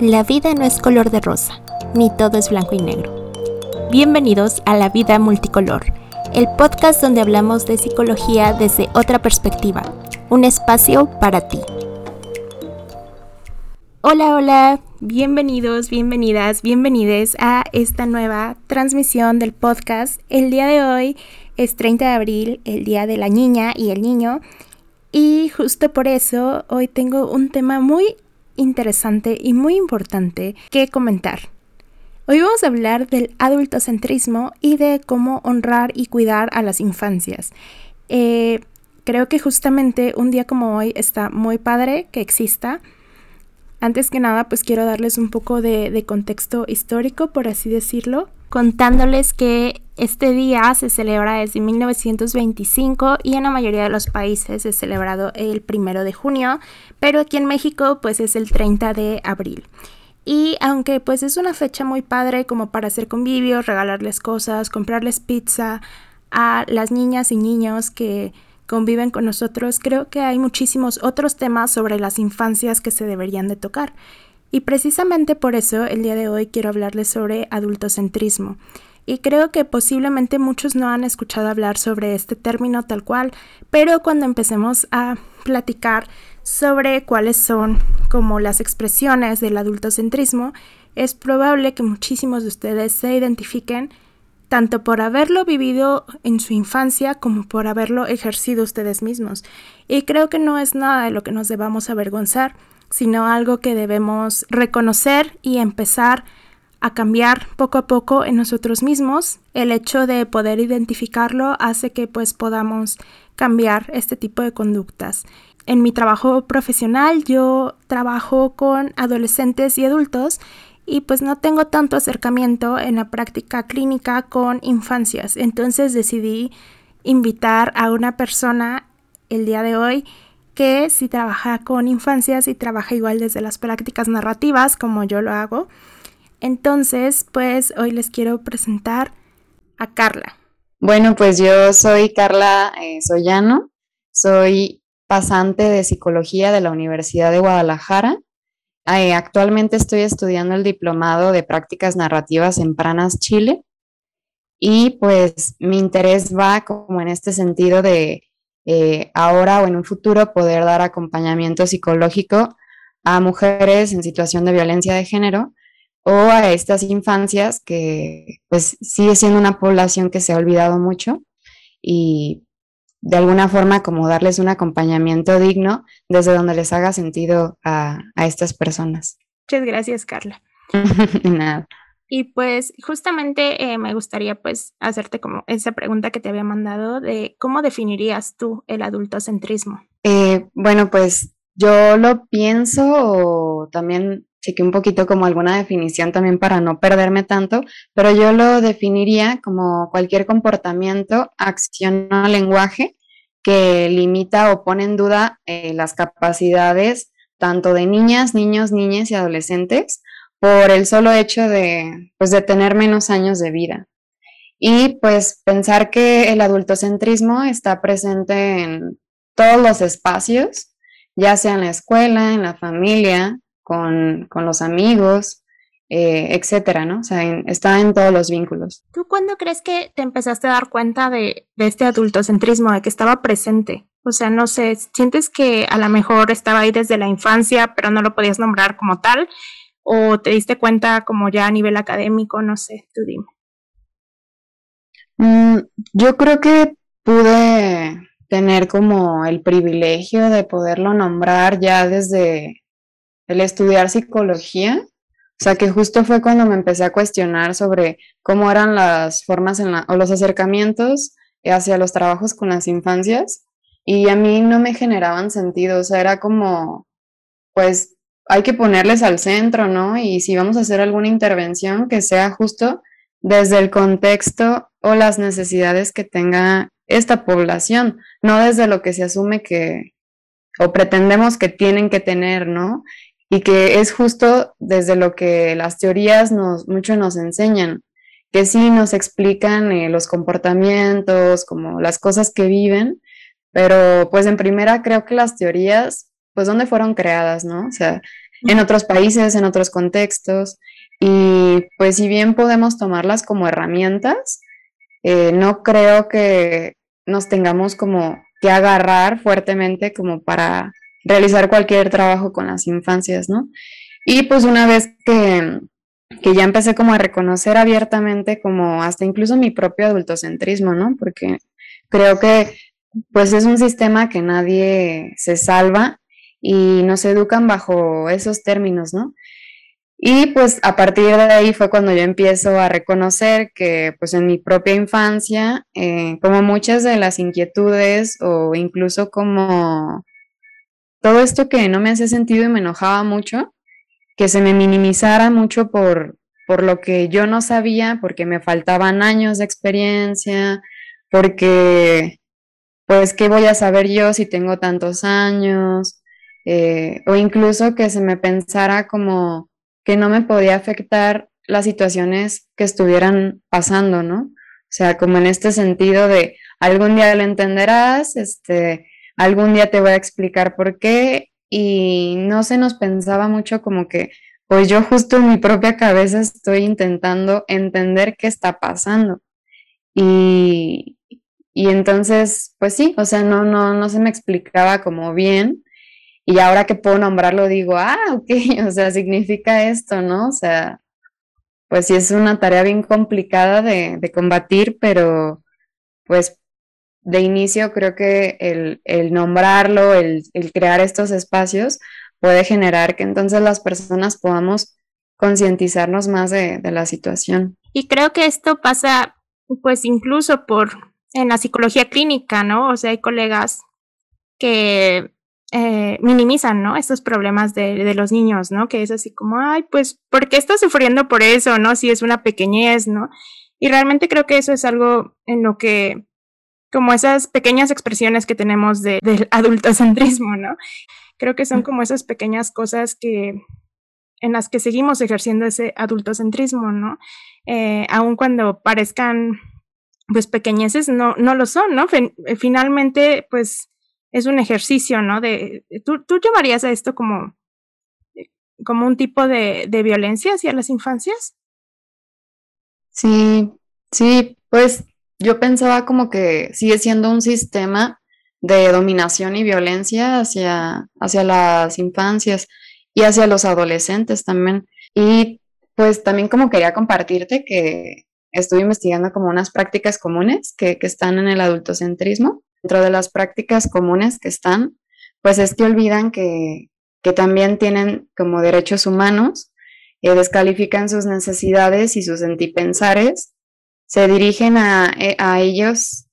La vida no es color de rosa, ni todo es blanco y negro. Bienvenidos a La Vida Multicolor, el podcast donde hablamos de psicología desde otra perspectiva, un espacio para ti. Hola, hola, bienvenidos, bienvenidas, bienvenides a esta nueva transmisión del podcast. El día de hoy es 30 de abril, el Día de la Niña y el Niño, y justo por eso hoy tengo un tema muy interesante y muy importante que comentar. Hoy vamos a hablar del adultocentrismo y de cómo honrar y cuidar a las infancias. Eh, creo que justamente un día como hoy está muy padre que exista. Antes que nada, pues quiero darles un poco de, de contexto histórico, por así decirlo, contándoles que este día se celebra desde 1925 y en la mayoría de los países es celebrado el primero de junio, pero aquí en México pues es el 30 de abril. Y aunque pues es una fecha muy padre como para hacer convivios, regalarles cosas, comprarles pizza a las niñas y niños que conviven con nosotros, creo que hay muchísimos otros temas sobre las infancias que se deberían de tocar. Y precisamente por eso el día de hoy quiero hablarles sobre adultocentrismo. Y creo que posiblemente muchos no han escuchado hablar sobre este término tal cual, pero cuando empecemos a platicar sobre cuáles son como las expresiones del adultocentrismo, es probable que muchísimos de ustedes se identifiquen tanto por haberlo vivido en su infancia como por haberlo ejercido ustedes mismos. Y creo que no es nada de lo que nos debamos avergonzar, sino algo que debemos reconocer y empezar a cambiar poco a poco en nosotros mismos. El hecho de poder identificarlo hace que pues podamos cambiar este tipo de conductas. En mi trabajo profesional yo trabajo con adolescentes y adultos y pues no tengo tanto acercamiento en la práctica clínica con infancias. Entonces decidí invitar a una persona el día de hoy que si trabaja con infancias y trabaja igual desde las prácticas narrativas como yo lo hago. Entonces, pues hoy les quiero presentar a Carla. Bueno, pues yo soy Carla eh, Soyano, soy pasante de psicología de la Universidad de Guadalajara. Eh, actualmente estoy estudiando el diplomado de prácticas narrativas en Pranas, Chile. Y pues mi interés va como en este sentido de eh, ahora o en un futuro poder dar acompañamiento psicológico a mujeres en situación de violencia de género o a estas infancias que pues sigue siendo una población que se ha olvidado mucho y de alguna forma como darles un acompañamiento digno desde donde les haga sentido a, a estas personas. Muchas gracias, Carla. Nada. Y pues justamente eh, me gustaría pues hacerte como esa pregunta que te había mandado de cómo definirías tú el adultocentrismo. Eh, bueno, pues yo lo pienso o también chequé un poquito como alguna definición también para no perderme tanto, pero yo lo definiría como cualquier comportamiento, acción o lenguaje que limita o pone en duda eh, las capacidades tanto de niñas, niños, niñas y adolescentes por el solo hecho de, pues, de tener menos años de vida. Y pues pensar que el adultocentrismo está presente en todos los espacios, ya sea en la escuela, en la familia, con, los amigos, eh, etcétera, ¿no? O sea, está en todos los vínculos. ¿Tú cuándo crees que te empezaste a dar cuenta de, de este adultocentrismo, de que estaba presente? O sea, no sé, ¿sientes que a lo mejor estaba ahí desde la infancia, pero no lo podías nombrar como tal? o te diste cuenta como ya a nivel académico, no sé, tú dime. Mm, yo creo que pude tener como el privilegio de poderlo nombrar ya desde el estudiar psicología. O sea, que justo fue cuando me empecé a cuestionar sobre cómo eran las formas en la, o los acercamientos hacia los trabajos con las infancias y a mí no me generaban sentido, o sea, era como, pues hay que ponerles al centro, ¿no? Y si vamos a hacer alguna intervención, que sea justo desde el contexto o las necesidades que tenga esta población, no desde lo que se asume que o pretendemos que tienen que tener, ¿no? Y que es justo desde lo que las teorías nos, mucho nos enseñan, que sí nos explican eh, los comportamientos, como las cosas que viven, pero pues en primera creo que las teorías, pues dónde fueron creadas, ¿no? O sea, en otros países, en otros contextos. Y pues si bien podemos tomarlas como herramientas, eh, no creo que nos tengamos como que agarrar fuertemente como para realizar cualquier trabajo con las infancias, ¿no? Y pues una vez que, que ya empecé como a reconocer abiertamente como hasta incluso mi propio adultocentrismo, ¿no? Porque creo que pues es un sistema que nadie se salva y nos educan bajo esos términos, ¿no? Y pues a partir de ahí fue cuando yo empiezo a reconocer que pues en mi propia infancia, eh, como muchas de las inquietudes o incluso como todo esto que no me hacía sentido y me enojaba mucho, que se me minimizara mucho por, por lo que yo no sabía, porque me faltaban años de experiencia, porque pues qué voy a saber yo si tengo tantos años, eh, o incluso que se me pensara como que no me podía afectar las situaciones que estuvieran pasando, ¿no? O sea, como en este sentido de algún día lo entenderás, este, algún día te voy a explicar por qué y no se nos pensaba mucho como que, pues yo justo en mi propia cabeza estoy intentando entender qué está pasando. Y, y entonces, pues sí, o sea, no, no, no se me explicaba como bien y ahora que puedo nombrarlo, digo, ah, ok, o sea, significa esto, ¿no? O sea, pues sí es una tarea bien complicada de, combatir, pero pues de inicio creo que el, nombrarlo, el, crear estos espacios puede generar que entonces las personas podamos concientizarnos más de, de la situación. Y creo que esto pasa pues incluso por en la psicología clínica, ¿no? O sea, hay colegas que eh, minimizan, ¿no? Estos problemas de, de, los niños, ¿no? Que es así como, ay, pues, ¿por qué estás sufriendo por eso, no? Si es una pequeñez, ¿no? Y realmente creo que eso es algo en lo que, como esas pequeñas expresiones que tenemos de, del adultocentrismo, ¿no? Creo que son como esas pequeñas cosas que, en las que seguimos ejerciendo ese adultocentrismo, ¿no? Eh, aun cuando parezcan, pues, pequeñeces, no, no lo son, ¿no? finalmente, pues, es un ejercicio, ¿no? De, ¿tú, ¿Tú llamarías a esto como, como un tipo de, de violencia hacia las infancias? Sí, sí, pues yo pensaba como que sigue siendo un sistema de dominación y violencia hacia, hacia las infancias y hacia los adolescentes también. Y pues también como quería compartirte que estuve investigando como unas prácticas comunes que, que están en el adultocentrismo Dentro de las prácticas comunes que están, pues es que olvidan que, también tienen como derechos humanos, eh, descalifican sus necesidades y sus antipensares, se dirigen a, eh, a ellos,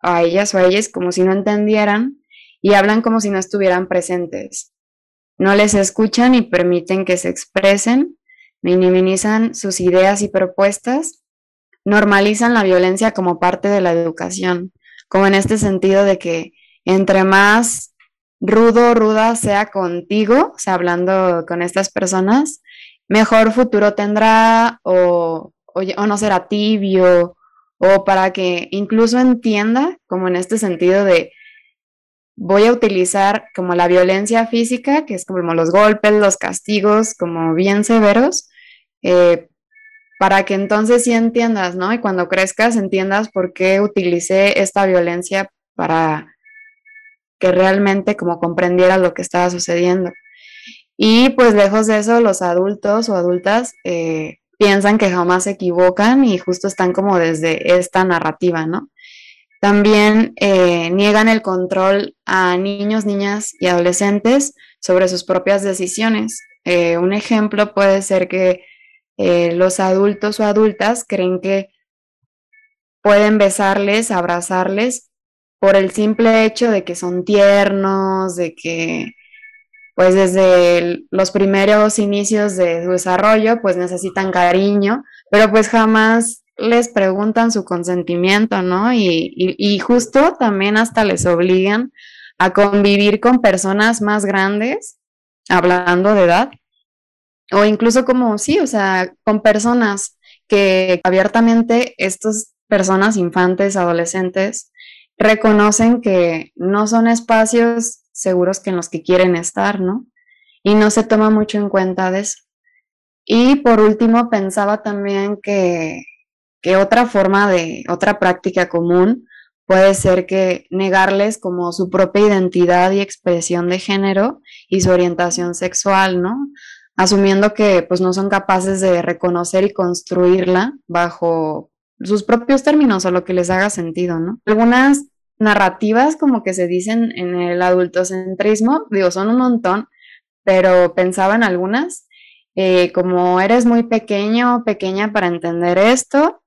a ellas o a ellas como si no entendieran y hablan como si no estuvieran presentes. No les escuchan y permiten que se expresen, minimizan sus ideas y propuestas, normalizan la violencia como parte de la educación como en este sentido de que entre más rudo o ruda sea contigo, o sea, hablando con estas personas, mejor futuro tendrá o, o, no será tibio o para que incluso entienda, como en este sentido de voy a utilizar como la violencia física, que es como los golpes, los castigos, como bien severos, eh, para que entonces sí entiendas, ¿no? Y cuando crezcas entiendas por qué utilicé esta violencia para que realmente como comprendiera lo que estaba sucediendo. Y pues lejos de eso, los adultos o adultas eh, piensan que jamás se equivocan y justo están como desde esta narrativa, ¿no? También eh, niegan el control a niños, niñas y adolescentes sobre sus propias decisiones. Eh, un ejemplo puede ser que eh, los adultos o adultas creen que pueden besarles, abrazarles por el simple hecho de que son tiernos, de que pues desde los primeros inicios de su desarrollo pues necesitan cariño, pero pues jamás les preguntan su consentimiento, ¿no? Y, y justo también hasta les obligan a convivir con personas más grandes, hablando de edad, o incluso como, sí, o sea, con personas que abiertamente estas personas, infantes, adolescentes, reconocen que no son espacios seguros que en los que quieren estar, ¿no? y no se toma mucho en cuenta de eso. Y por último, pensaba también que, que otra forma de, otra práctica común puede ser que negarles como su propia identidad y expresión de género y su orientación sexual, ¿no? Asumiendo que pues no son capaces de reconocer y construirla bajo sus propios términos o lo que les haga sentido, ¿no? Algunas narrativas como que se dicen en el adultocentrismo, digo, son un montón, pero pensaba en algunas, eh, como eres muy pequeño pequeña para entender esto,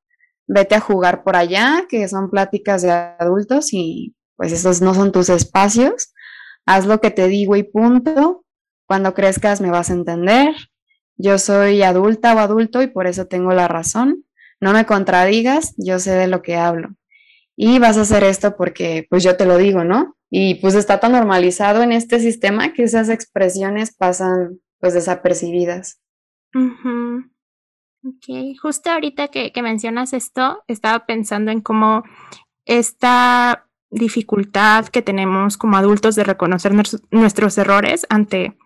vete a jugar por allá, que son pláticas de adultos y pues esos no son tus espacios, haz lo que te digo y punto, cuando crezcas me vas a entender, yo soy adulta o adulto y por eso tengo la razón, no me contradigas, yo sé de lo que hablo. Y vas a hacer esto porque pues yo te lo digo, ¿no? Y pues está tan normalizado en este sistema que esas expresiones pasan pues desapercibidas. Ok, justo ahorita que mencionas esto, estaba pensando en cómo esta dificultad que tenemos como adultos de reconocer nuestros errores ante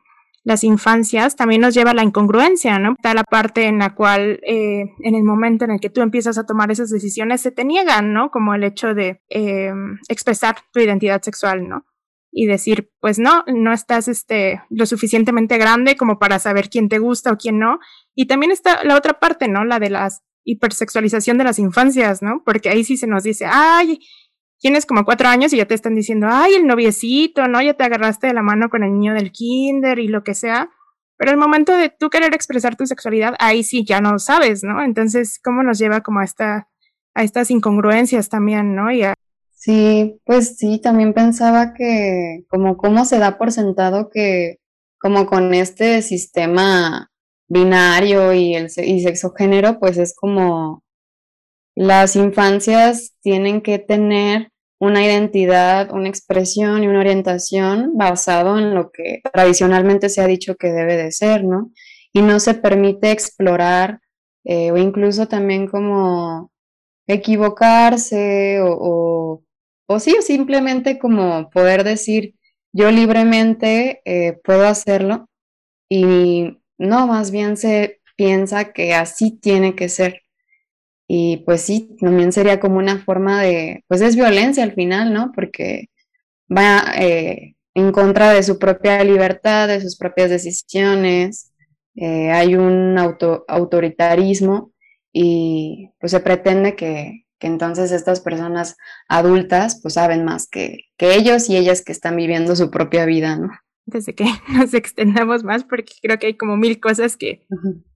las infancias también nos lleva a la incongruencia, ¿no? Está la parte en la cual eh, en el momento en el que tú empiezas a tomar esas decisiones se te niegan, ¿no? Como el hecho de eh, expresar tu identidad sexual, ¿no? Y decir, pues no, no estás este, lo suficientemente grande como para saber quién te gusta o quién no. Y también está la otra parte, ¿no? La de la hipersexualización de las infancias, ¿no? Porque ahí sí se nos dice, ay, tienes como cuatro años y ya te están diciendo, ay, el noviecito, ¿no? Ya te agarraste de la mano con el niño del kinder y lo que sea. Pero el momento de tú querer expresar tu sexualidad, ahí sí ya no sabes, ¿no? Entonces, ¿cómo nos lleva como a esta, a estas incongruencias también, ¿no? Y Sí, pues sí, también pensaba que como cómo se da por sentado que como con este sistema binario y el y sexo género, pues es como las infancias tienen que tener una identidad, una expresión y una orientación basado en lo que tradicionalmente se ha dicho que debe de ser, ¿no? Y no se permite explorar eh, o incluso también como equivocarse o, o, sí, o simplemente como poder decir yo libremente eh, puedo hacerlo y no, más bien se piensa que así tiene que ser. Y pues sí, también sería como una forma de, pues es violencia al final, ¿no? Porque va eh, en contra de su propia libertad, de sus propias decisiones, eh, hay un auto, autoritarismo y pues se pretende que, que, entonces estas personas adultas pues saben más que, que ellos y ellas que están viviendo su propia vida, ¿no? Desde que nos extendamos más, porque creo que hay como mil cosas que,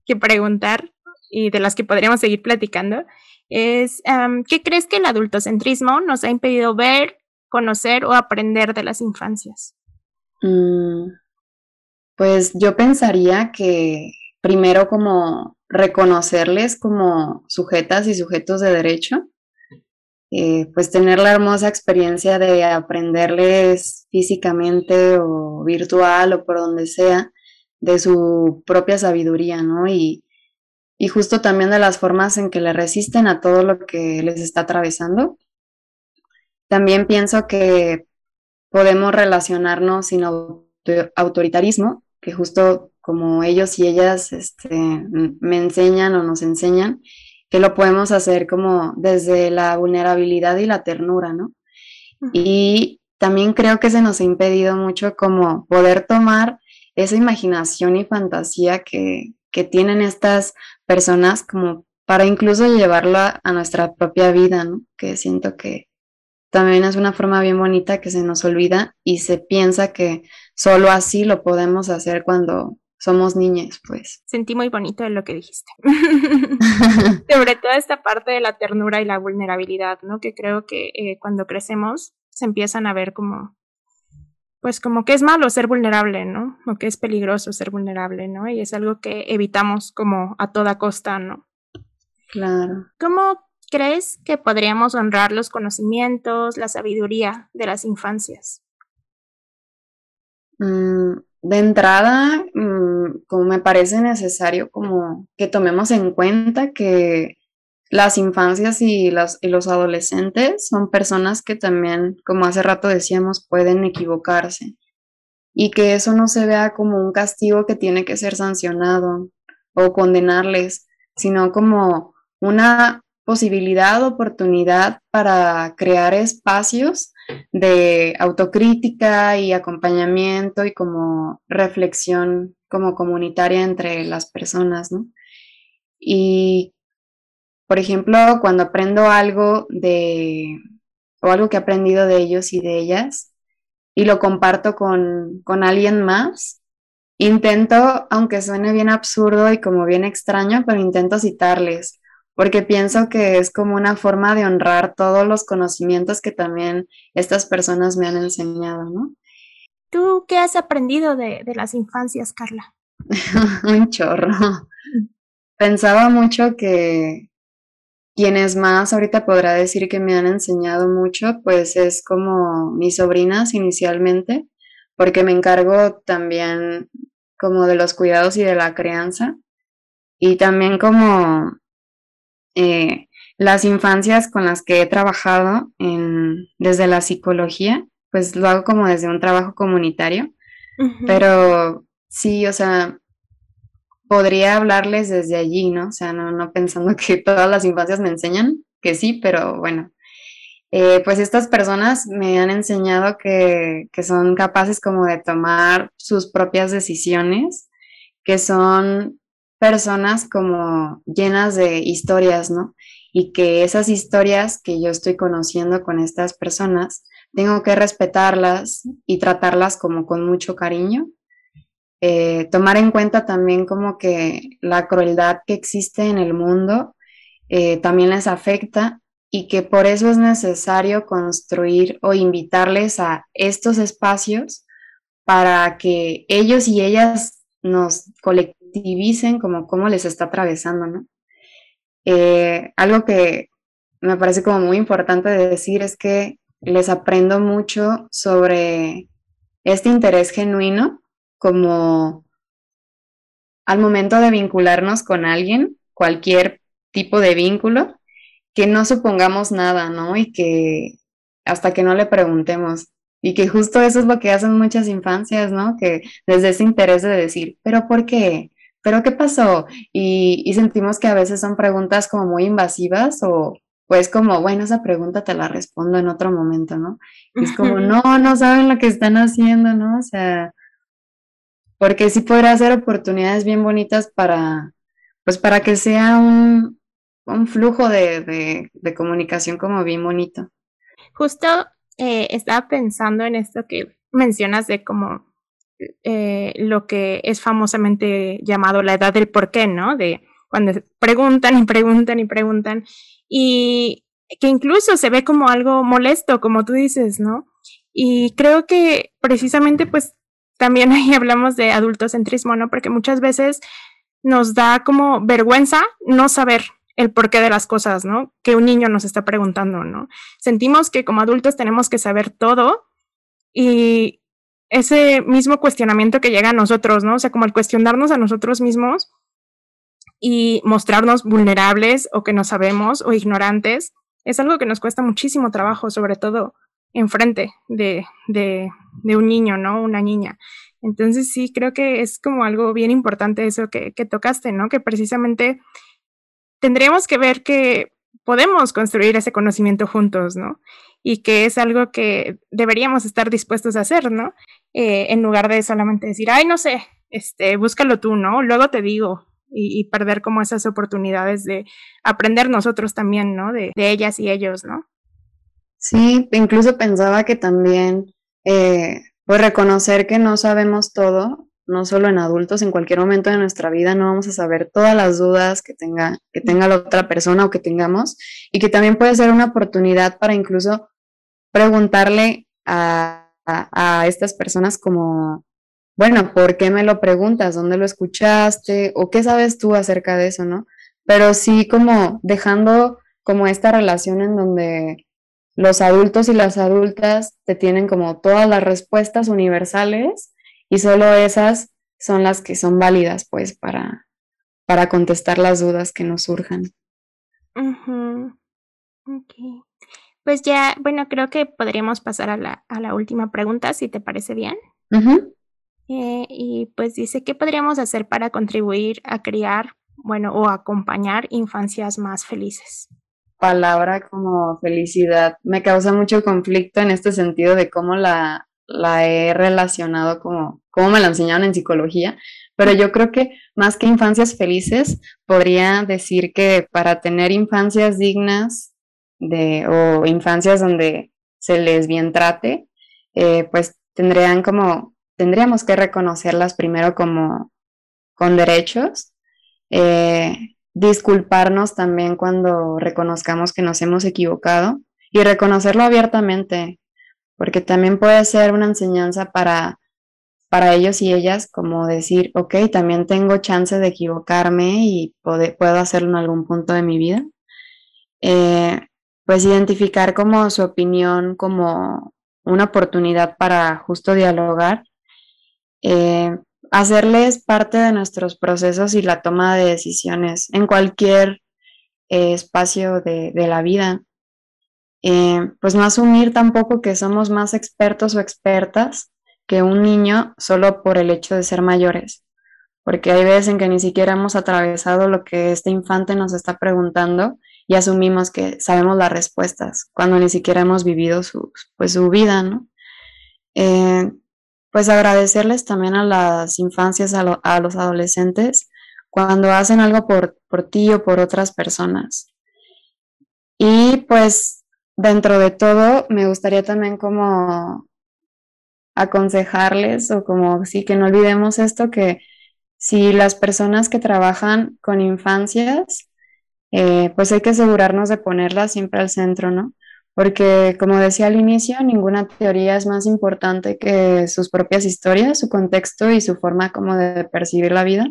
que preguntar y de las que podríamos seguir platicando, es ¿qué crees que el adultocentrismo nos ha impedido ver, conocer o aprender de las infancias? Mm, pues yo pensaría que primero como reconocerles como sujetas y sujetos de derecho, eh, pues tener la hermosa experiencia de aprenderles físicamente o virtual o por donde sea de su propia sabiduría, ¿no? Y, y justo también de las formas en que le resisten a todo lo que les está atravesando. También pienso que podemos relacionarnos sin autoritarismo, que justo como ellos y ellas este, me enseñan o nos enseñan, que lo podemos hacer como desde la vulnerabilidad y la ternura, ¿no? Y también creo que se nos ha impedido mucho como poder tomar esa imaginación y fantasía que, que tienen estas personas como para incluso llevarlo a, nuestra propia vida, ¿no? Que siento que también es una forma bien bonita que se nos olvida y se piensa que solo así lo podemos hacer cuando somos niñas, pues. Sentí muy bonito de lo que dijiste. Sobre todo esta parte de la ternura y la vulnerabilidad, ¿no? Que creo que eh, cuando crecemos se empiezan a ver como pues como que es malo ser vulnerable, ¿no? O que es peligroso ser vulnerable, ¿no? Y es algo que evitamos como a toda costa, ¿no? Claro. ¿Cómo crees que podríamos honrar los conocimientos, la sabiduría de las infancias? Mm, de entrada, mm, como me parece necesario como que tomemos en cuenta que las infancias y, los adolescentes son personas que también, como hace rato decíamos, pueden equivocarse. y que eso no se vea como un castigo que tiene que ser sancionado o condenarles, sino como una posibilidad, oportunidad para crear espacios de autocrítica y acompañamiento y como reflexión como comunitaria entre las personas, ¿no? Y, por ejemplo, cuando aprendo algo de, o algo que he aprendido de ellos y de ellas, y lo comparto con, con alguien más, intento, aunque suene bien absurdo y como bien extraño, pero intento citarles porque pienso que es como una forma de honrar todos los conocimientos que también estas personas me han enseñado, ¿no? ¿Tú qué has aprendido de, las infancias, Carla? Un chorro. Pensaba mucho que quienes más ahorita podrá decir que me han enseñado mucho, pues es como mis sobrinas inicialmente, porque me encargo también como de los cuidados y de la crianza, y también como eh, las infancias con las que he trabajado en, desde la psicología, pues lo hago como desde un trabajo comunitario, pero sí, o sea, podría hablarles desde allí, ¿no? O sea, no, no pensando que todas las infancias me enseñan, que sí, pero bueno, eh, pues estas personas me han enseñado que, que, son capaces como de tomar sus propias decisiones, que son personas como llenas de historias, ¿no? Y que esas historias que yo estoy conociendo con estas personas, tengo que respetarlas y tratarlas como con mucho cariño. Eh, tomar en cuenta también como que la crueldad que existe en el mundo eh, también les afecta y que por eso es necesario construir o invitarles a estos espacios para que ellos y ellas nos colectivamente divisen como cómo les está atravesando, ¿no? Eh, algo que me parece como muy importante de decir es que les aprendo mucho sobre este interés genuino como al momento de vincularnos con alguien, cualquier tipo de vínculo, que no supongamos nada, ¿no? Y que hasta que no le preguntemos, y que justo eso es lo que hacen muchas infancias, ¿no? Que desde ese interés de decir, pero ¿por qué? ¿pero qué pasó? Y, sentimos que a veces son preguntas como muy invasivas o pues como, bueno, esa pregunta te la respondo en otro momento, ¿no? Y es como, no, no saben lo que están haciendo, ¿no? O sea, porque sí podrá ser oportunidades bien bonitas para, pues para que sea un, un flujo de, de, comunicación como bien bonito. Justo eh, estaba pensando en esto que mencionas de como eh, lo que es famosamente llamado la edad del por qué, ¿no? De cuando preguntan y preguntan y preguntan y que incluso se ve como algo molesto, como tú dices, ¿no? Y creo que precisamente pues también ahí hablamos de adultocentrismo, ¿no? Porque muchas veces nos da como vergüenza no saber el porqué de las cosas, ¿no? Que un niño nos está preguntando, ¿no? Sentimos que como adultos tenemos que saber todo y ese mismo cuestionamiento que llega a nosotros, ¿no? O sea, como el cuestionarnos a nosotros mismos y mostrarnos vulnerables o que no sabemos o ignorantes, es algo que nos cuesta muchísimo trabajo, sobre todo enfrente de, de, un niño, ¿no? Una niña. Entonces sí, creo que es como algo bien importante eso que, que tocaste, ¿no? Que precisamente tendríamos que ver que podemos construir ese conocimiento juntos, ¿no? Y que es algo que deberíamos estar dispuestos a hacer, ¿no? Eh, en lugar de solamente decir, ay, no sé, este, búscalo tú, ¿no? Luego te digo, y, perder como esas oportunidades de aprender nosotros también, ¿no? De, ellas y ellos, ¿no? Sí, incluso pensaba que también, eh, pues reconocer que no sabemos todo, no solo en adultos, en cualquier momento de nuestra vida no vamos a saber todas las dudas que tenga, que tenga la otra persona o que tengamos, y que también puede ser una oportunidad para incluso preguntarle a a, estas personas como, bueno, ¿por qué me lo preguntas? ¿Dónde lo escuchaste? ¿O qué sabes tú acerca de eso, no? Pero sí como dejando como esta relación en donde los adultos y las adultas te tienen como todas las respuestas universales y solo esas son las que son válidas pues para, para contestar las dudas que nos surjan. Pues ya, bueno, creo que podríamos pasar a la, a la última pregunta, si te parece bien. Eh, y pues dice, ¿qué podríamos hacer para contribuir a criar, bueno, o acompañar infancias más felices? Palabra como felicidad me causa mucho conflicto en este sentido de cómo la, la he relacionado como, cómo me la enseñaron en psicología, pero yo creo que más que infancias felices, podría decir que para tener infancias dignas de, o infancias donde se les bien trate, eh, pues tendrían como, tendríamos que reconocerlas primero como con derechos, eh, disculparnos también cuando reconozcamos que nos hemos equivocado y reconocerlo abiertamente, porque también puede ser una enseñanza para, para ellos y ellas, como decir, ok, también tengo chance de equivocarme y puedo hacerlo en algún punto de mi vida. Eh, pues identificar como su opinión como una oportunidad para justo dialogar, eh, hacerles parte de nuestros procesos y la toma de decisiones en cualquier eh, espacio de, la vida. Eh, pues no asumir tampoco que somos más expertos o expertas que un niño solo por el hecho de ser mayores, porque hay veces en que ni siquiera hemos atravesado lo que este infante nos está preguntando y asumimos que sabemos las respuestas cuando ni siquiera hemos vivido su, pues, su vida, ¿no? Eh, pues agradecerles también a las infancias, a, los adolescentes, cuando hacen algo por, ti o por otras personas. Y pues dentro de todo, me gustaría también como aconsejarles o como sí que no olvidemos esto, que si las personas que trabajan con infancias eh, pues hay que asegurarnos de ponerla siempre al centro, ¿no? Porque como decía al inicio, ninguna teoría es más importante que sus propias historias, su contexto y su forma como de percibir la vida.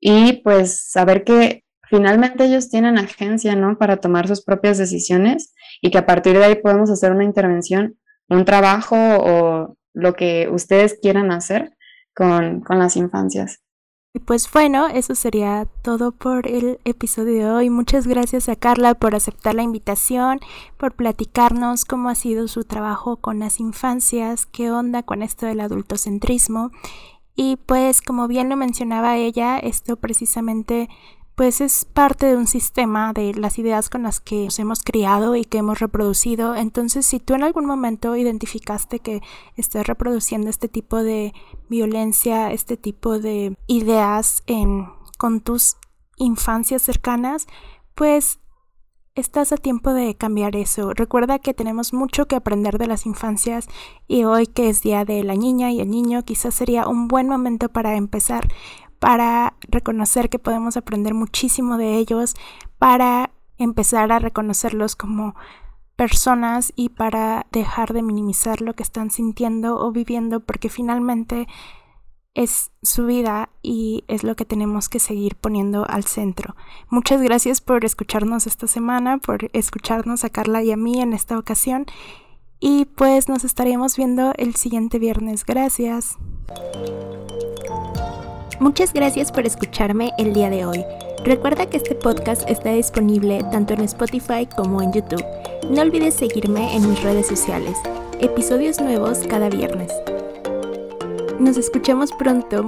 Y pues saber que finalmente ellos tienen agencia, ¿no? Para tomar sus propias decisiones y que a partir de ahí podemos hacer una intervención, un trabajo o lo que ustedes quieran hacer con, con las infancias. Pues bueno, eso sería todo por el episodio de hoy. Muchas gracias a Carla por aceptar la invitación, por platicarnos cómo ha sido su trabajo con las infancias, qué onda con esto del adultocentrismo. Y pues como bien lo mencionaba ella, esto precisamente pues es parte de un sistema de las ideas con las que nos hemos criado y que hemos reproducido. Entonces, si tú en algún momento identificaste que estás reproduciendo este tipo de violencia, este tipo de ideas en, con tus infancias cercanas, pues estás a tiempo de cambiar eso. Recuerda que tenemos mucho que aprender de las infancias y hoy que es Día de la Niña y el Niño, quizás sería un buen momento para empezar para reconocer que podemos aprender muchísimo de ellos, para empezar a reconocerlos como personas y para dejar de minimizar lo que están sintiendo o viviendo porque finalmente es su vida y es lo que tenemos que seguir poniendo al centro. Muchas gracias por escucharnos esta semana, por escucharnos a Carla y a mí en esta ocasión y pues nos estaremos viendo el siguiente viernes. Gracias. Muchas gracias por escucharme el día de hoy. Recuerda que este podcast está disponible tanto en Spotify como en YouTube. No olvides seguirme en mis redes sociales. Episodios nuevos cada viernes. Nos escuchamos pronto.